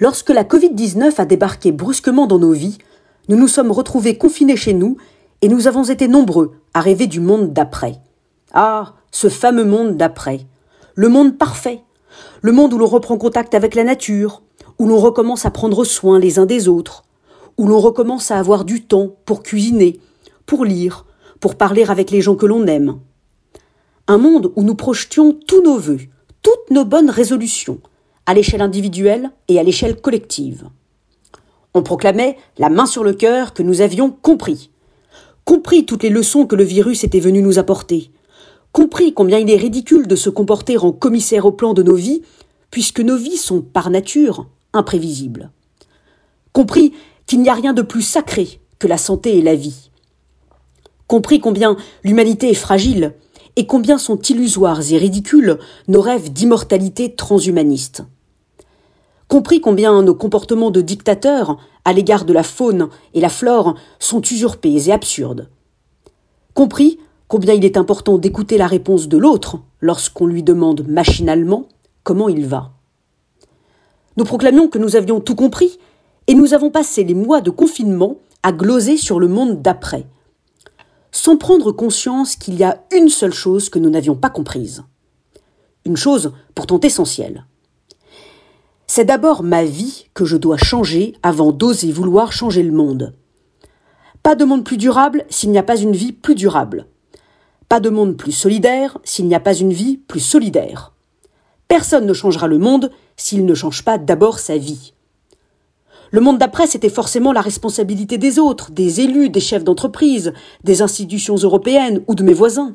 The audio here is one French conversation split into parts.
Lorsque la Covid-19 a débarqué brusquement dans nos vies, nous nous sommes retrouvés confinés chez nous et nous avons été nombreux à rêver du monde d'après. Ah, ce fameux monde d'après. Le monde parfait. Le monde où l'on reprend contact avec la nature, où l'on recommence à prendre soin les uns des autres, où l'on recommence à avoir du temps pour cuisiner, pour lire, pour parler avec les gens que l'on aime. Un monde où nous projetions tous nos vœux, toutes nos bonnes résolutions, à l'échelle individuelle et à l'échelle collective. On proclamait, la main sur le cœur, que nous avions compris. Compris toutes les leçons que le virus était venu nous apporter. Compris combien il est ridicule de se comporter en commissaire au plan de nos vies, puisque nos vies sont par nature imprévisibles. Compris qu'il n'y a rien de plus sacré que la santé et la vie. Compris combien l'humanité est fragile et combien sont illusoires et ridicules nos rêves d'immortalité transhumaniste compris combien nos comportements de dictateurs à l'égard de la faune et la flore sont usurpés et absurdes. Compris combien il est important d'écouter la réponse de l'autre lorsqu'on lui demande machinalement comment il va. Nous proclamions que nous avions tout compris et nous avons passé les mois de confinement à gloser sur le monde d'après, sans prendre conscience qu'il y a une seule chose que nous n'avions pas comprise. Une chose pourtant essentielle. C'est d'abord ma vie que je dois changer avant d'oser vouloir changer le monde. Pas de monde plus durable s'il n'y a pas une vie plus durable. Pas de monde plus solidaire s'il n'y a pas une vie plus solidaire. Personne ne changera le monde s'il ne change pas d'abord sa vie. Le monde d'après, c'était forcément la responsabilité des autres, des élus, des chefs d'entreprise, des institutions européennes ou de mes voisins.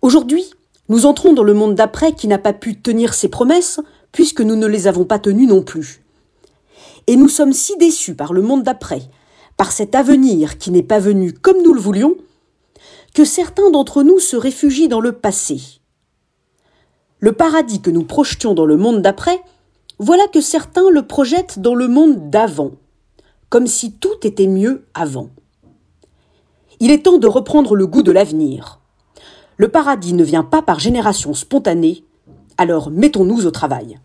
Aujourd'hui, nous entrons dans le monde d'après qui n'a pas pu tenir ses promesses puisque nous ne les avons pas tenus non plus. Et nous sommes si déçus par le monde d'après, par cet avenir qui n'est pas venu comme nous le voulions, que certains d'entre nous se réfugient dans le passé. Le paradis que nous projetions dans le monde d'après, voilà que certains le projettent dans le monde d'avant, comme si tout était mieux avant. Il est temps de reprendre le goût de l'avenir. Le paradis ne vient pas par génération spontanée, alors mettons-nous au travail.